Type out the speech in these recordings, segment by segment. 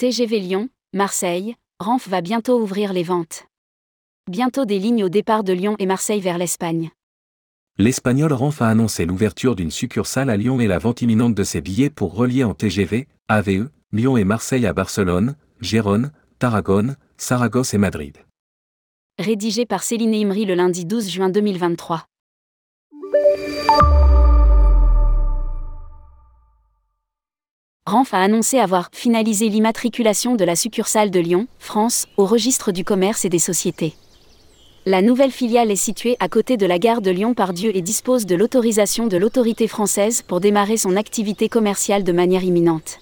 TGV Lyon, Marseille, Renf va bientôt ouvrir les ventes. Bientôt des lignes au départ de Lyon et Marseille vers l'Espagne. L'espagnol Renf a annoncé l'ouverture d'une succursale à Lyon et la vente imminente de ses billets pour relier en TGV, AVE, Lyon et Marseille à Barcelone, Gérone, Tarragone, Saragosse et Madrid. Rédigé par Céline Imri le lundi 12 juin 2023. Renf a annoncé avoir finalisé l'immatriculation de la succursale de Lyon, France, au registre du commerce et des sociétés. La nouvelle filiale est située à côté de la gare de Lyon-Pardieu et dispose de l'autorisation de l'autorité française pour démarrer son activité commerciale de manière imminente.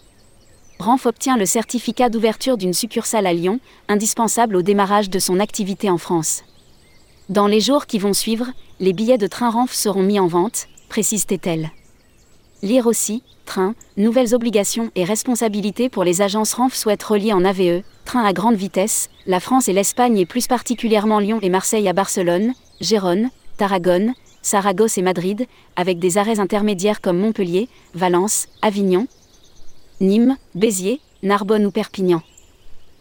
Renf obtient le certificat d'ouverture d'une succursale à Lyon, indispensable au démarrage de son activité en France. Dans les jours qui vont suivre, les billets de train Renf seront mis en vente, précise Tétel. Lire aussi, train, nouvelles obligations et responsabilités pour les agences RANF souhaitent relier en AVE, train à grande vitesse, la France et l'Espagne et plus particulièrement Lyon et Marseille à Barcelone, Gérone, Tarragone, Saragosse et Madrid, avec des arrêts intermédiaires comme Montpellier, Valence, Avignon, Nîmes, Béziers, Narbonne ou Perpignan.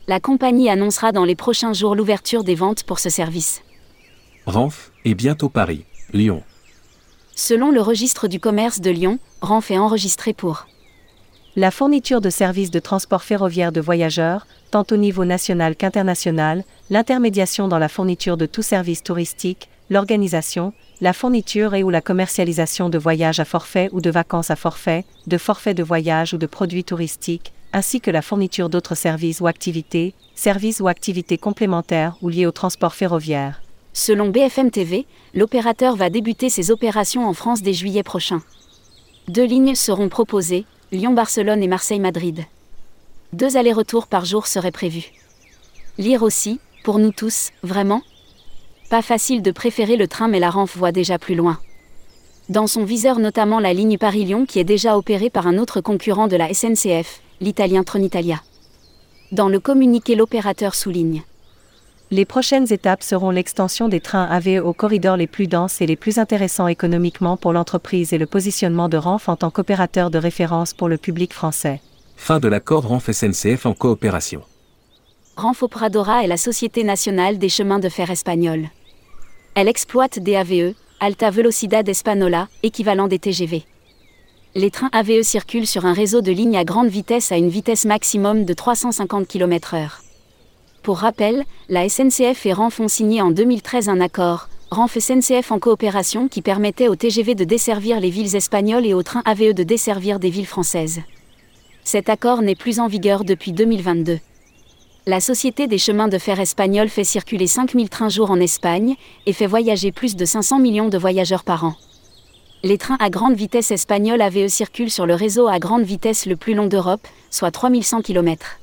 La compagnie annoncera dans les prochains jours l'ouverture des ventes pour ce service. Renf et bientôt Paris, Lyon. Selon le registre du commerce de Lyon, RANF est enregistré pour la fourniture de services de transport ferroviaire de voyageurs, tant au niveau national qu'international, l'intermédiation dans la fourniture de tout service touristique, l'organisation, la fourniture et ou la commercialisation de voyages à forfait ou de vacances à forfait, de forfaits de voyage ou de produits touristiques, ainsi que la fourniture d'autres services ou activités, services ou activités complémentaires ou liés au transport ferroviaire. Selon BFM TV, l'opérateur va débuter ses opérations en France dès juillet prochain. Deux lignes seront proposées, Lyon-Barcelone et Marseille-Madrid. Deux allers-retours par jour seraient prévus. Lire aussi, pour nous tous, vraiment? Pas facile de préférer le train mais la Renf voit déjà plus loin. Dans son viseur notamment la ligne Paris-Lyon qui est déjà opérée par un autre concurrent de la SNCF, l'italien Tronitalia. Dans le communiqué l'opérateur souligne les prochaines étapes seront l'extension des trains AVE aux corridors les plus denses et les plus intéressants économiquement pour l'entreprise et le positionnement de RANF en tant qu'opérateur de référence pour le public français. Fin de l'accord RANF SNCF en coopération. RANF Opradora est la Société nationale des chemins de fer espagnols. Elle exploite des AVE, Alta Velocidad Espanola, équivalent des TGV. Les trains AVE circulent sur un réseau de lignes à grande vitesse à une vitesse maximum de 350 km/h. Pour rappel, la SNCF et RANF ont signé en 2013 un accord, RANF SNCF en coopération qui permettait aux TGV de desservir les villes espagnoles et aux trains AVE de desservir des villes françaises. Cet accord n'est plus en vigueur depuis 2022. La Société des chemins de fer espagnols fait circuler 5000 trains jour en Espagne et fait voyager plus de 500 millions de voyageurs par an. Les trains à grande vitesse espagnols AVE circulent sur le réseau à grande vitesse le plus long d'Europe, soit 3100 km.